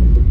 you.